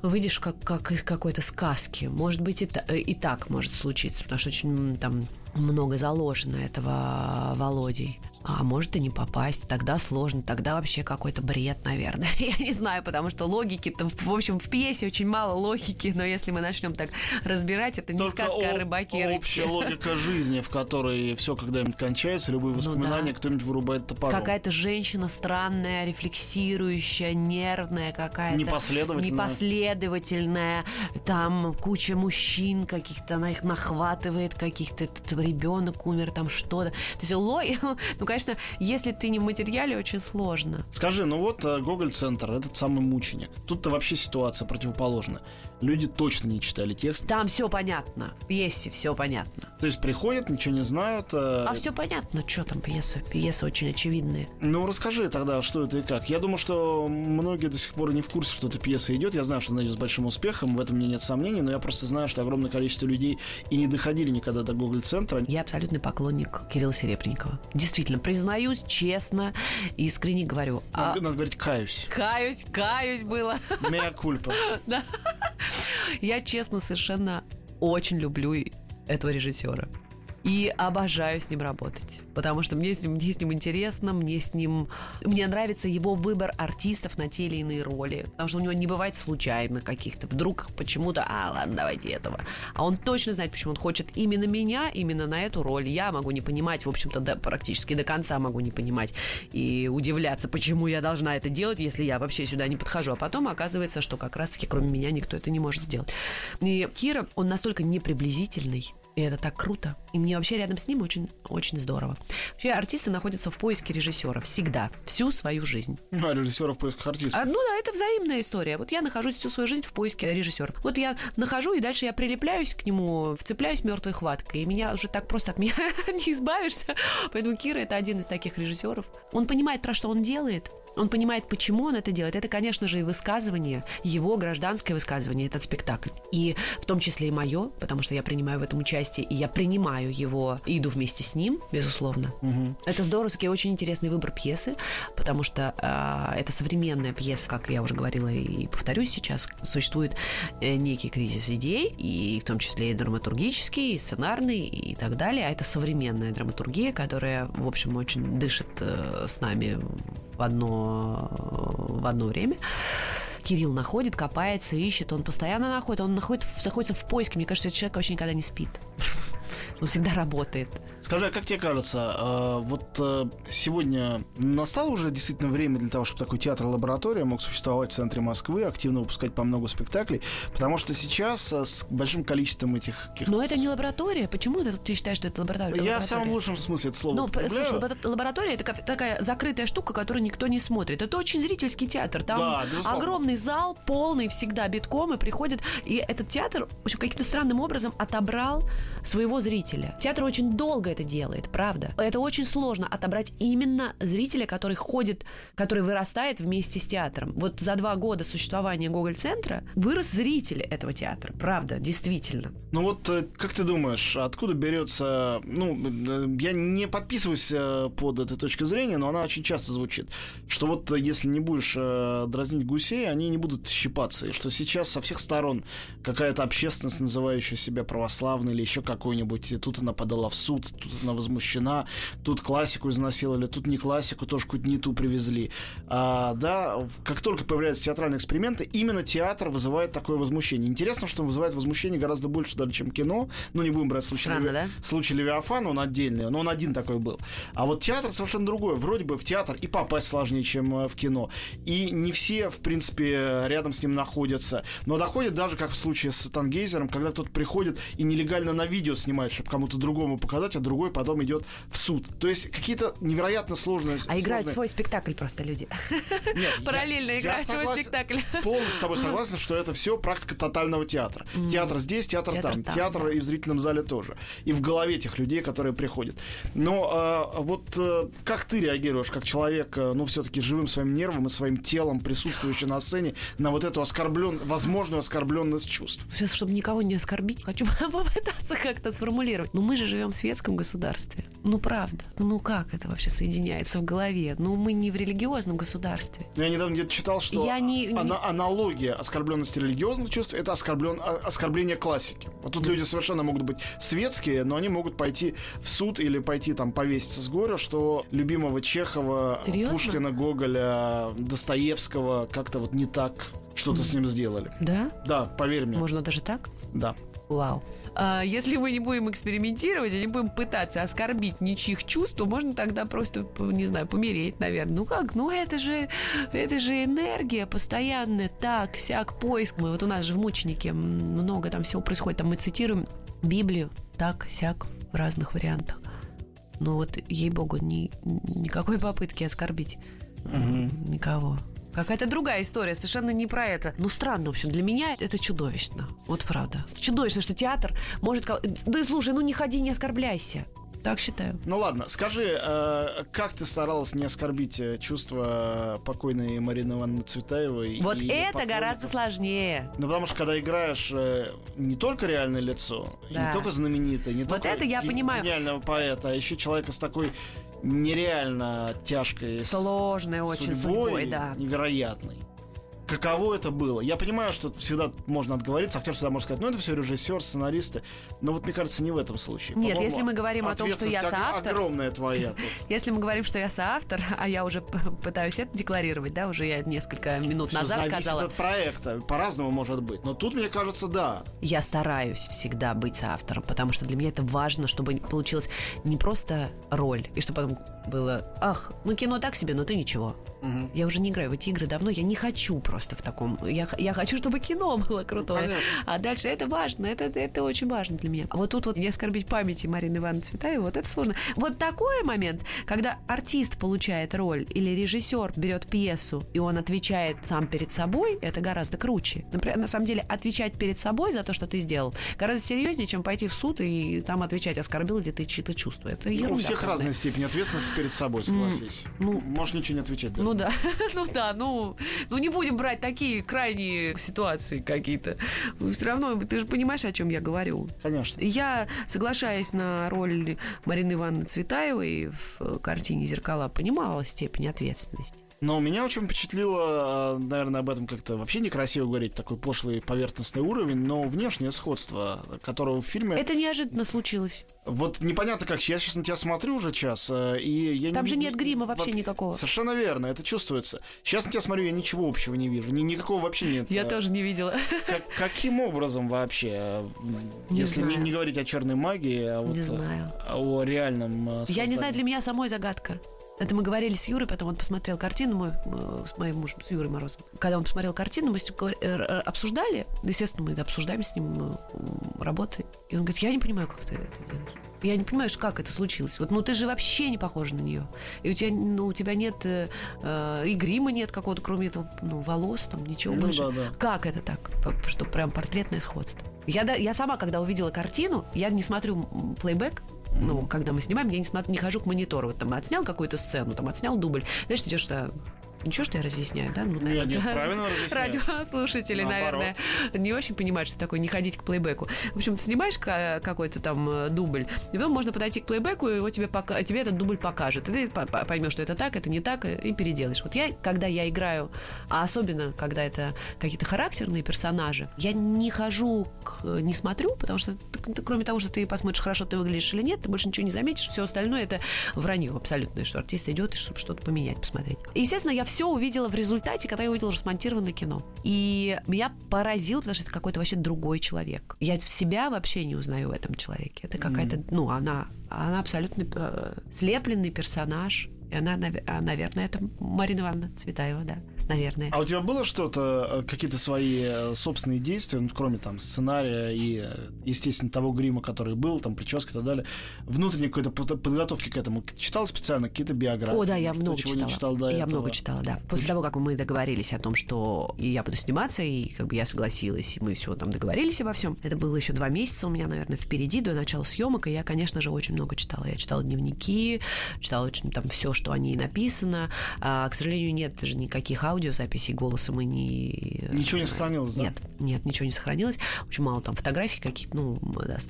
выйдешь как, как из какой-то сказки. Может быть, и, та- э, и так может случиться, потому что очень там много заложено этого Володей. А может и не попасть, тогда сложно, тогда вообще какой-то бред, наверное. <laughs> Я не знаю, потому что логики-то, в общем, в пьесе очень мало логики, но если мы начнем так разбирать, это не Только сказка о о- рыбаке и общая рыбке. логика жизни, в которой все когда-нибудь кончается, любые воспоминания, Ну да. кто-нибудь вырубает топором. Какая-то женщина странная, рефлексирующая, нервная какая-то. Непоследовательная. Непоследовательная. Там куча мужчин каких-то, она их нахватывает, каких-то ребенок умер, там что-то. То есть лой, <laughs> ну, конечно, если ты не в материале, очень сложно. Скажи, ну вот э, Гоголь-центр, этот самый мученик. Тут-то вообще ситуация противоположная. Люди точно не читали текст. Там все понятно. В пьесе все понятно. То есть приходят, ничего не знают. э, А все понятно, что там пьеса. Пьеса очень очевидная. Ну, расскажи тогда, что это и как. Я думаю, что многие до сих пор не в курсе, что эта пьеса идет. Я знаю, что она идет с большим успехом, в этом мне нет сомнений, но я просто знаю, что огромное количество людей и не доходили никогда до Гоголь-центра. Я абсолютный поклонник Кирилла Серебренникова. Действительно, признаюсь, честно, искренне говорю. А, Надо, говорить, каюсь. Каюсь, каюсь было. Мея кульпа. <laughs> Я, честно, совершенно очень люблю этого режиссера. И обожаю с ним работать. Потому что мне с ним, мне с ним интересно, мне с ним... Мне нравится его выбор артистов на те или иные роли. Потому что у него не бывает случайно каких-то. Вдруг почему-то, а, ладно, давайте этого. А он точно знает, почему он хочет именно меня, именно на эту роль. Я могу не понимать, в общем-то, до- практически до конца могу не понимать. И удивляться, почему я должна это делать, если я вообще сюда не подхожу. А потом оказывается, что как раз-таки кроме меня никто это не может сделать. И Кира, он настолько неприблизительный, и это так круто. И мне вообще рядом с ним очень, очень здорово. Вообще артисты находятся в поиске режиссера всегда, всю свою жизнь. Ну, а режиссеров в поисках артистов. А, ну да, это взаимная история. Вот я нахожусь всю свою жизнь в поиске режиссера. Вот я нахожу, и дальше я прилепляюсь к нему, вцепляюсь мертвой хваткой, и меня уже так просто от меня <laughs> не избавишься. Поэтому Кира это один из таких режиссеров. Он понимает, про что он делает. Он понимает, почему он это делает. Это, конечно же, и высказывание, его гражданское высказывание, этот спектакль. И в том числе и мое, потому что я принимаю в этом участие, и я принимаю его, и иду вместе с ним, безусловно. Это здоровский, очень интересный выбор пьесы, потому что а, это современная пьеса, как я уже говорила и повторюсь сейчас, существует э, некий кризис идей, и в том числе и драматургический, и сценарный, и так далее. А это современная драматургия, которая, в общем, очень дышит э, с нами в одно, в одно время. Кирилл находит, копается, ищет, он постоянно находит, он находит, находится в поиске. Мне кажется, этот человек вообще никогда не спит. Он всегда работает. Скажи, а как тебе кажется, э, вот э, сегодня настало уже действительно время для того, чтобы такой театр-лаборатория мог существовать в центре Москвы, активно выпускать по много спектаклей? Потому что сейчас э, с большим количеством этих... Но это не лаборатория. Почему это- ты считаешь, что это лаборатория? Это Я в самом лучшем смысле этого слова Ну, слушай, лабора- лаборатория это такая закрытая штука, которую никто не смотрит. Это очень зрительский театр. Там Да, безусловно. огромный зал, полный всегда битком, и приходит. И этот театр, в общем, каким-то странным образом отобрал своего зрителя. Театр очень долго это делает, правда. Это очень сложно отобрать именно зрителя, который ходит, который вырастает вместе с театром. Вот за два года существования Гоголь-центра вырос зритель этого театра. Правда, действительно. Ну вот, э, как ты думаешь, откуда берется... Ну, э, я не подписываюсь э, под этой точкой зрения, но она очень часто звучит, что вот если не будешь дразнить гусей, они не будут щипаться, и что сейчас со всех сторон какая-то общественность, называющая себя православной или еще какой-нибудь, тут она подала в суд, тут она возмущена, тут классику изнасиловали, тут не классику, тоже какую-то не ту привезли. А, да, как только появляются театральные эксперименты, именно театр вызывает такое возмущение. Интересно, что он вызывает возмущение гораздо больше даже, чем кино. Ну, не будем брать случай, Странно, Леви... да? случай Левиафана, он отдельный, но он один такой был. А вот театр совершенно другой. Вроде бы в театр и попасть сложнее, чем э, в кино. И не все, в принципе, рядом с ним находятся. Но доходит даже, как в случае с Тангейзером, когда кто-то приходит и нелегально на видео снимает, чтобы кому-то другому показать, а другой потом идет в суд. То есть какие-то невероятно сложные... А играют сложные- свой спектакль просто люди. Нет, я- Параллельно я играют свой согласен- спектакль. Полностью с тобой согласен, что это все практика тотального театра. Театр здесь, театр, Театр там. там, Театр да. и в зрительном зале тоже. И в голове этих людей, которые приходят. Но а, вот э, как ты реагируешь, как человек, э, ну, все-таки живым своим нервом и своим телом, присутствующий на сцене, на вот эту оскорблен... возможную оскорбленность чувств? Сейчас, чтобы никого не оскорбить, хочу <laughs> попытаться <laughs> как-то сформулировать. Но мы же живем в светском государстве. Ну, правда. Ну, как это вообще соединяется в голове? Ну, мы не в религиозном государстве. Ну, Я недавно где-то читал, что Я не- не- ана- аналогия оскорбленности религиозных чувств это оскорблен... а- оскорбление классики. Вот тут люди совершенно могут быть светские, но они могут пойти в суд или пойти там повеситься с горя, что любимого Чехова, Серьезно? Пушкина, Гоголя, Достоевского как-то вот не так что-то с ним сделали. Да? Да, поверь мне. Можно даже так? Да. Вау. А если мы не будем экспериментировать, и не будем пытаться оскорбить ничьих чувств, то можно тогда просто, не знаю, помереть, наверное. Ну как? Ну это же, это же энергия постоянная, так, сяк, поиск. Мы, вот у нас же в мученике много там всего происходит. Там мы цитируем Библию, так, сяк, в разных вариантах. Но вот, ей-богу, ни, никакой попытки оскорбить никого. Какая-то другая история, совершенно не про это. Ну, странно, в общем, для меня это чудовищно. Вот правда. Чудовищно, что театр может... Да слушай, ну не ходи, не оскорбляйся. Так считаю. Ну ладно, скажи, э, как ты старалась не оскорбить э, чувства покойной Марины Ивановны Цветаевой? Вот это гораздо сложнее. Ну, потому что когда играешь э, не только реальное лицо, Да. не только знаменитое, не Вот только это я ге- понимаю. гениального поэта, а еще человека с такой нереально тяжкой с- Сложной очень судьбой, да. невероятной. Каково это было? Я понимаю, что всегда можно отговориться, актер всегда может сказать, ну это все режиссер, сценаристы, но вот мне кажется, не в этом случае. Нет, если мы говорим о том, что я соавтор- огромная твоя тут. <laughs> Если мы говорим, что я соавтор, а я уже пытаюсь это декларировать, да, уже я несколько минут Что назад сказала. от проекта, по-разному может быть. Но тут, мне кажется, да. Я стараюсь всегда быть соавтором, потому что для меня это важно, чтобы получилась не просто роль, и чтобы потом было, ах, ну кино так себе, но ты ничего. Мгм. Я уже не играю в эти игры давно, я не хочу просто в таком. Я, я хочу, чтобы кино было крутое. конечно. а дальше это важно, это, это очень важно для меня. А вот тут вот не оскорбить памяти Марины Ивановны Цветаевой, вот это сложно. Вот такой момент, когда артист получает роль или режиссер берет пьесу, и он отвечает сам перед собой, это гораздо круче. Например, на самом деле, отвечать перед собой за то, что ты сделал, гораздо серьезнее, чем пойти в суд и там отвечать, оскорбил ли ты чьи-то чувства. Это У ерунда всех полная. разная степень ответственности перед собой, согласись. ну, Можешь ничего не отвечать. да. Ну да, <laughs> ну да, ну, ну не будем брать такие крайние ситуации какие-то. Все равно, ты же понимаешь, о чем я говорю. Конечно. Я, соглашаясь на роль Марины Ивановны Цветаевой в картине «Зеркала», понимала степень ответственности. Но меня очень впечатлило, э, наверное, об этом как-то вообще некрасиво говорить, такой пошлый поверхностный уровень, но внешнее сходство, которого в фильме... Это неожиданно случилось. Вот непонятно как, я сейчас на тебя смотрю уже час, э, и я Там не... же нет грима вообще Воп- никакого. Совершенно верно, это чувствуется. Сейчас на тебя смотрю, я ничего общего не вижу, ни- никакого вообще нет. Я Э, тоже не видела. как- каким образом вообще, Не если не, знаю. не говорить о черной магии, а вот Не знаю. о реальном Я не знаю, для меня самой загадка. Это мы говорили с Юрой, потом он посмотрел картину, мой, э, с моим мужем, с Юрой Морозовым. Когда он посмотрел картину, мы с ним э, обсуждали, естественно, мы обсуждаем с ним э, работы. И он говорит, я не понимаю, как ты это делаешь. Я не понимаю, как это случилось. Вот, ну ты же вообще не похожа на нее. И у тебя, ну, у тебя нет э, и грима нет какого-то, кроме этого, ну, волос, там, ничего Ну больше. да, да. Как это так? Что прям портретное сходство. Я, да, я сама, когда увидела картину, я не смотрю плейбэк, ну, когда мы снимаем, я не смотрю, не хожу к монитору. Вот там отснял какую-то сцену, там отснял дубль. Знаешь, идешь туда Ничего, что я разъясняю, да? Ну, нет, нет, правильно. Радиослушатели, наверное, не очень понимают, что такое не ходить к плейбеку. В общем, ты снимаешь какой-то там э, дубль, и потом можно подойти к плейбеку, и его тебе, пока, тебе этот дубль покажет. И ты поймешь, что это так, это не так, и переделаешь. Вот я, когда я играю, а особенно, когда это какие-то характерные персонажи, я не хожу, к, не смотрю, потому что кроме того, что ты посмотришь, хорошо ты выглядишь или нет, ты больше ничего не заметишь, все остальное это вранье абсолютное, что артист идет, чтобы что-то поменять, посмотреть. Естественно, я все увидела в результате, когда я увидела уже смонтированное кино. И меня поразило, потому что это какой-то вообще другой человек. Я себя вообще не узнаю в этом человеке. Это какая-то, mm. ну, она, она абсолютно э, слепленный персонаж. И она, а, наверное, это Марина Ивановна Цветаева, да наверное. А у тебя было что-то, э, какие-то свои э, собственные действия, ну, кроме там сценария и, э, естественно, того грима, который был, там, прически и так далее, внутренней какой-то подготовки к этому? Читал специально какие-то биографии? О, да, я много чего читала. Не читал до я этого? много читала, да. После Очень... того, как мы договорились о том, что я буду сниматься, и как бы я согласилась, и мы все там договорились обо всем. Это было еще два месяца у меня, наверное, впереди, до начала съемок, и я, конечно же, очень много читала. Я читала дневники, читала очень там все, что о ней написано. А, к сожалению, нет даже никаких аудио аудиозаписей голоса мы не... Ничего не сохранилось, да? Нет, нет, ничего не сохранилось. Очень мало там фотографий каких-то, ну,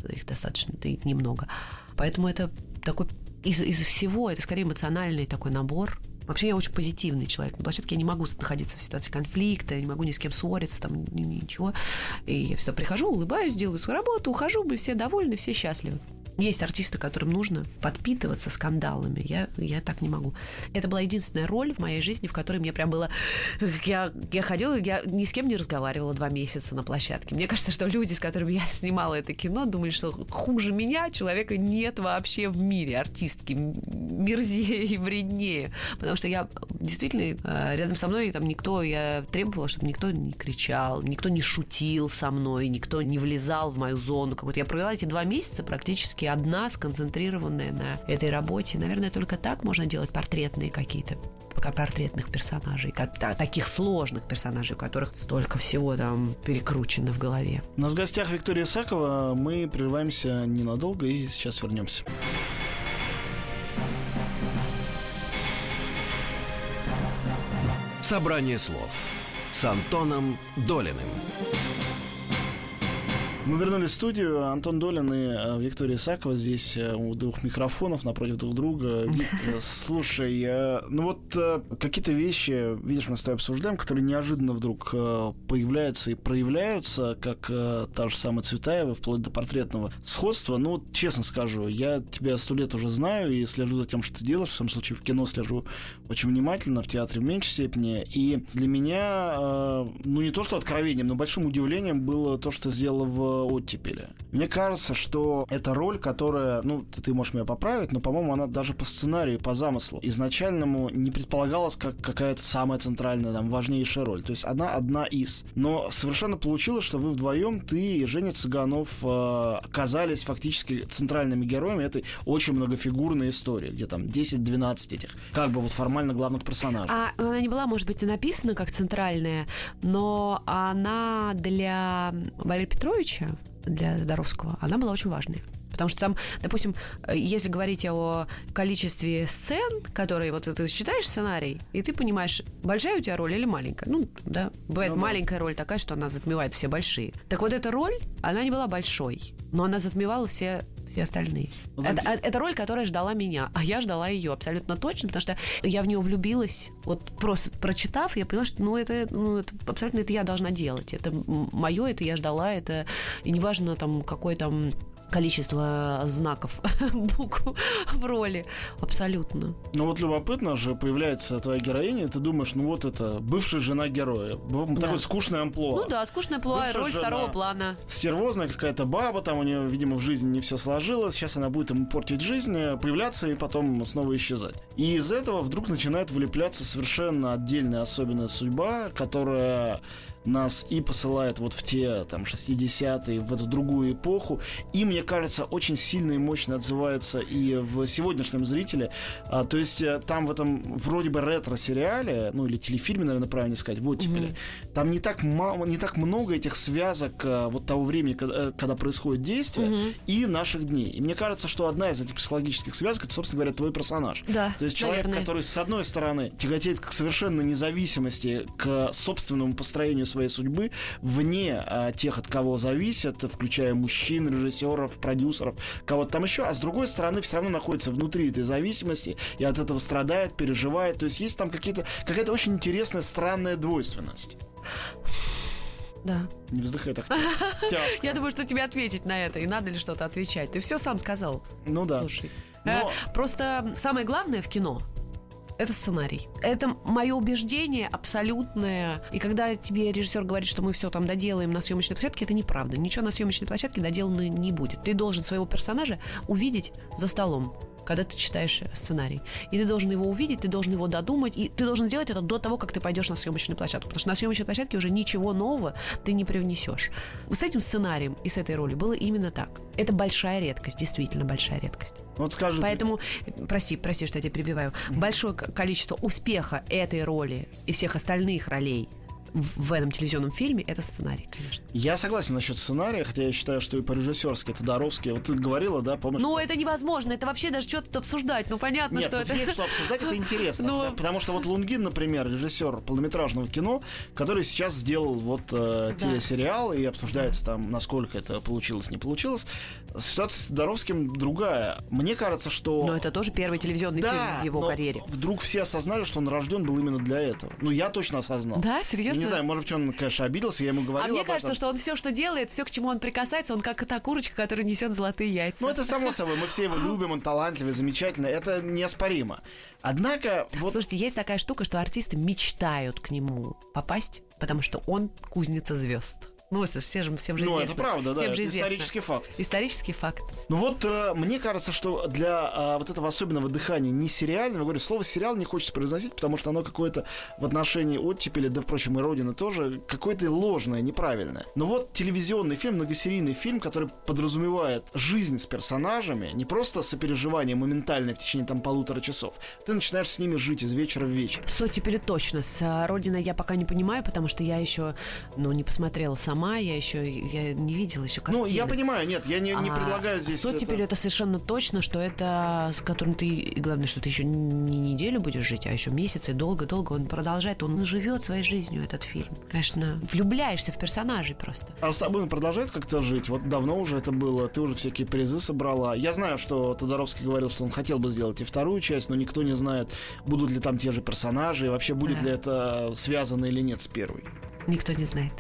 их достаточно, их немного. Поэтому это такой из, из всего, это скорее эмоциональный такой набор. Вообще я очень позитивный человек. На площадке я не могу находиться в ситуации конфликта, я не могу ни с кем ссориться, там ничего. И я всегда прихожу, улыбаюсь, делаю свою работу, ухожу, мы все довольны, все счастливы. Есть артисты, которым нужно подпитываться скандалами. Я, я так не могу. Это была единственная роль в моей жизни, в которой мне прям было... Я, я ходила, я ни с кем не разговаривала два месяца на площадке. Мне кажется, что люди, с которыми я снимала это кино, думали, что хуже меня человека нет вообще в мире, артистки, мерзее и вреднее. Потому что я действительно э, рядом со мной там никто, я требовала, чтобы никто не кричал, никто не шутил со мной, никто не влезал в мою зону. Какой-то. Я провела эти два месяца практически одна, сконцентрированная на этой работе. Наверное, только так можно делать портретные какие-то портретных персонажей, таких сложных персонажей, у которых столько всего там перекручено в голове. У нас в гостях Виктория Сакова. Мы прерываемся ненадолго и сейчас вернемся. Собрание слов с Антоном Долиным. Мы вернулись в студию. Антон Долин и э, Виктория Сакова здесь э, у двух микрофонов напротив друг друга. <laughs> Э, слушай, ну вот какие-то вещи, видишь, мы с тобой обсуждаем, которые неожиданно вдруг появляются и проявляются, как та же самая Цветаева, вплоть до портретного сходства. Ну, вот, честно скажу, я тебя сто лет уже знаю и слежу за тем, что ты делаешь. В самом случае, в кино слежу очень внимательно, в театре в меньшей степени. И для меня, ну, не то что откровением, но большим удивлением было то, что сделала в оттепели. Мне кажется, что это роль, которая, ну, ты, ты можешь меня поправить, но, по-моему, она даже по сценарию, по замыслу изначальному не предполагалась как какая-то самая центральная, там, важнейшая роль. То есть она одна из. Но совершенно получилось, что вы вдвоем, ты и Женя Цыганов, э, оказались фактически центральными героями этой очень многофигурной истории, где там 10-12 этих, как бы вот формально главных персонажей. А она не была, может быть, и написана как центральная, но она для Валерия Петровича для Здоровского, она была очень важной. Потому что там, допустим, если говорить о количестве сцен, которые вот ты читаешь сценарий, и ты понимаешь, большая у тебя роль или маленькая. Ну, да, бывает ну, маленькая да. роль такая, что она затмевает все большие. Так вот эта роль, она не была большой, но она затмевала все все остальные. Вот это, это, это роль, которая ждала меня, а я ждала ее абсолютно точно, потому что я в нее влюбилась. Вот просто прочитав, я поняла, что ну это, ну, это абсолютно это я должна делать. Это мое, это я ждала, это и неважно там какой там количество знаков, <laughs> букв в роли. Абсолютно. Ну вот любопытно же, появляется твоя героиня, и ты думаешь, ну вот это бывшая жена героя. Да. Такой скучный амплуа. Ну да, скучная амплуа, роль жена, второго плана. Стервозная какая-то баба, там у нее, видимо, в жизни не все сложилось, сейчас она будет ему портить жизнь, э, появляться и потом снова исчезать. И из этого вдруг начинает вылепляться совершенно отдельная особенная судьба, которая нас и посылает вот в те там 60-е, в эту другую эпоху. И мне кажется, очень сильно и мощно отзывается и в сегодняшнем зрителе. А, то есть э, там в этом вроде бы ретро-сериале, ну или телефильме, наверное, правильно сказать, вот теперь, mm-hmm. там не так мало, не так много этих связок а, вот того времени, когда, когда происходит действие, mm-hmm. и наших дней. И мне кажется, что одна из этих психологических связок, это, собственно говоря, твой персонаж. Да, То есть человек, наверное. который, с одной стороны, тяготеет к совершенно независимости, к собственному построению своей судьбы, вне а, тех, от кого зависят, включая мужчин, режиссеров, продюсеров, кого-то там еще, а с другой стороны, все равно находится внутри этой зависимости и от этого страдает, переживает. То есть есть там какие-то, какая-то очень интересная, странная двойственность. Да. Не вздыхай так. <laughs> Я думаю, что тебе ответить на это, и надо ли что-то отвечать. Ты все сам сказал. Ну да. Слушай. Но- э, Просто самое главное в кино это сценарий. Это мое убеждение абсолютное. И когда тебе режиссер говорит, что мы все там доделаем на съемочной площадке, это неправда. Ничего на съемочной площадке доделано не будет. Ты должен своего персонажа увидеть за столом когда ты читаешь сценарий. И ты должен его увидеть, ты должен его додумать, и ты должен сделать это до того, как ты пойдешь на съемочную площадку. Потому что на съемочной площадке уже ничего нового ты не привнесешь. С этим сценарием и с этой ролью было именно так. Это большая редкость, действительно большая редкость. Вот скажи, Поэтому, прости, прости, что я тебя перебиваю, большое количество успеха этой роли и всех остальных ролей в этом телевизионном фильме это сценарий, конечно. я согласен насчет сценария, хотя я считаю, что и по-режиссерски Тодоровский, вот ты говорила, да, помнишь? Ну, это невозможно, это вообще даже что-то обсуждать. Ну, понятно, Нет, что это. есть что обсуждать, это <laughs> интересно. Ну. потому- Потому что вот Лунгин, например, режиссер полнометражного кино, который сейчас сделал вот э, Да. телесериал, и обсуждается там, насколько это получилось, не получилось. Ситуация с Тодоровским другая. Мне кажется, что... Но это тоже первый телевизионный да, фильм в его но карьере. Вдруг все осознали, что он рожден был именно для этого. Ну, я точно осознал. Да, серьезно? Не знаю, может быть, он, конечно, обиделся, я ему говорил а мне кажется, что он все, что делает, все, к чему он прикасается, он как та курочка, которая несет золотые яйца. Ну, это само собой, мы все его <laughs> любим, он талантливый, замечательный, это неоспоримо. Однако, вот Слушайте, есть такая штука, что артисты мечтают к нему попасть, потому что он кузница звезд. Ну, это все же, всем же ну, известно. это правда, да, Всем это же известно. исторический факт. Исторический факт. Ну вот, э, мне кажется, что для а, вот этого особенного дыхания не сериального, говорю, слово сериал не хочется произносить, потому что оно какое-то в отношении оттепели, да, впрочем, и Родины тоже, какое-то ложное, неправильное. Но вот телевизионный фильм, многосерийный фильм, который подразумевает жизнь с персонажами, не просто сопереживание моментальное в течение там полутора часов. Ты начинаешь с ними жить из вечера в вечер. С оттепелью точно. С а, Родиной я пока не понимаю, потому что я еще, ну, не посмотрела сама, я еще я не видела еще картины. Ну, я понимаю, нет, я не, не А предлагаю здесь... С оттепелью это... совершенно точно, что это с которым ты, главное, что ты еще не неделю будешь жить, а еще месяц, и долго-долго он продолжает, он живет своей жизнью, этот фильм. Конечно, влюбляешься в персонажей просто. А с тобой он продолжает как-то жить? Вот давно уже это было, ты уже всякие призы собрала. Я знаю, что Тодоровский говорил, что он хотел бы сделать и вторую часть, но никто не знает, будут ли там те же персонажи, и вообще будет Да. ли это связано или нет с первой. Никто не знает.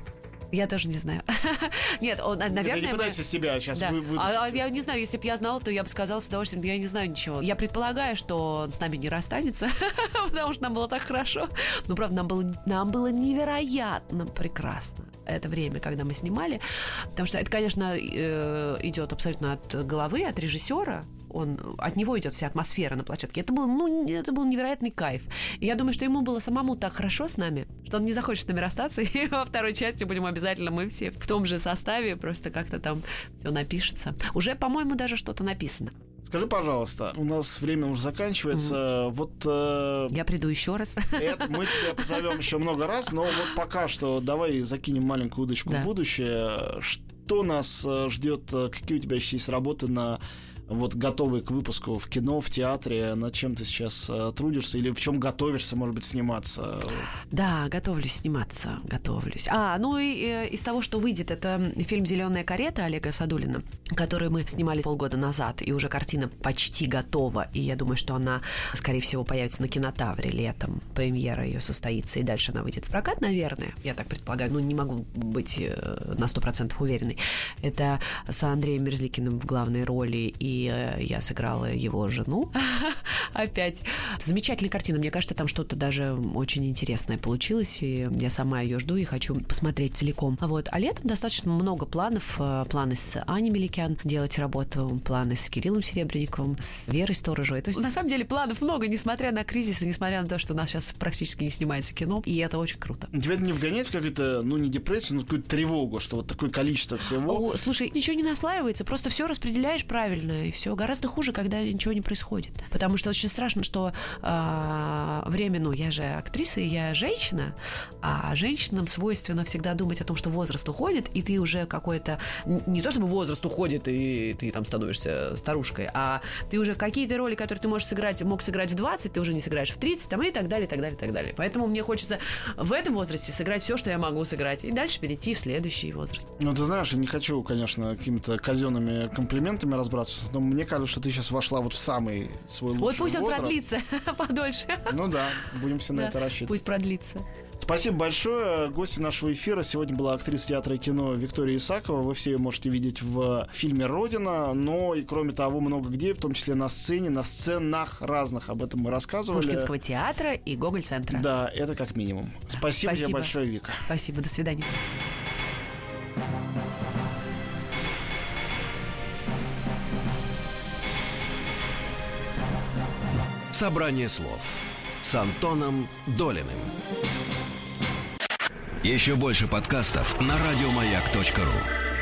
Я тоже не знаю. <laughs> Нет, он, наверное... я не мы- пытаюсь из себя сейчас Да. вы, А, а я не знаю, если бы я знала, то я бы сказала с удовольствием, я не знаю ничего. Я предполагаю, что он с нами не расстанется, <laughs> потому что нам было так хорошо. Ну, правда, нам было, нам было невероятно прекрасно это время, когда мы снимали. Потому что это, конечно, э, идет абсолютно от головы, от режиссера. Он, от него идет вся атмосфера на площадке. Это был, ну, это был невероятный кайф. И я думаю, что ему было самому так хорошо с нами, что он не захочет с нами расстаться. <laughs> И во второй части будем обязательно мы все в том же составе, просто как-то там все напишется. Уже, по-моему, даже что-то написано. Скажи, пожалуйста, у нас время уже заканчивается. Вот э, Я приду еще раз. это мы тебя позовем еще много раз, но вот пока что давай закинем маленькую удочку Да. в будущее. Что нас э, ждет? э, Какие у тебя еще есть работы на вот готовые к выпуску в кино, в театре, над чем ты сейчас э, трудишься или в чем готовишься, может быть, сниматься? Да, готовлюсь сниматься, готовлюсь. А, ну и э, из того, что выйдет, это фильм «Зеленая карета» Олега Садулина, который мы снимали полгода назад, и уже картина почти готова, и я думаю, что она, скорее всего, появится на кинотавре летом. Премьера ее состоится, и дальше она выйдет в прокат, наверное, я так предполагаю, ну не могу быть э, на сто процентов уверенной. Это с Андреем Мерзликиным в главной роли и и э, я сыграла его жену <laughs> опять. Замечательная картина. Мне кажется, там что-то даже очень интересное получилось, и я сама ее жду и хочу посмотреть целиком. А вот, а летом достаточно много планов. Э, планы с Аней Меликян делать работу, планы с Кириллом Серебренниковым, с Верой Сторожевой. То есть, на самом деле, планов много, несмотря на кризис, и несмотря на то, что у нас сейчас практически не снимается кино, и это очень круто. Тебя это не вгоняет в какую-то, ну, не депрессию, но какую-то тревогу, что вот такое количество всего? О, слушай, ничего не наслаивается, просто все распределяешь правильно, и все гораздо хуже, когда ничего не происходит. Потому что очень страшно, что э, время, ну, я же актриса, и я женщина, а женщинам свойственно всегда думать о том, что возраст уходит, и ты уже какой-то, не то чтобы возраст уходит, и ты там становишься старушкой, а ты уже какие-то роли, которые ты можешь сыграть, мог сыграть в 20, ты уже не сыграешь в 30, там, и так далее, и так далее, и так далее. Поэтому мне хочется в этом возрасте сыграть все, что я могу сыграть, и дальше перейти в следующий возраст. Ну, ты знаешь, я не хочу, конечно, какими-то казенными комплиментами разбрасываться, но мне кажется, что ты сейчас вошла вот в самый свой лучший Вот пусть он возраст. продлится <laughs> подольше. Ну да, будем все на Да, это рассчитывать. Пусть продлится. Спасибо большое. Гостью нашего эфира сегодня была актриса театра и кино Виктория Исакова. Вы все ее можете видеть в фильме «Родина», но и кроме того много где, в том числе на сцене, на сценах разных. Об этом мы рассказывали. Пушкинского театра и Гоголь-центра. Да, это как минимум. Спасибо, тебе Спасибо. большое, Вика. Спасибо, до свидания. Собрание слов с Антоном Долиным. Еще больше подкастов на радиомаяк.ру.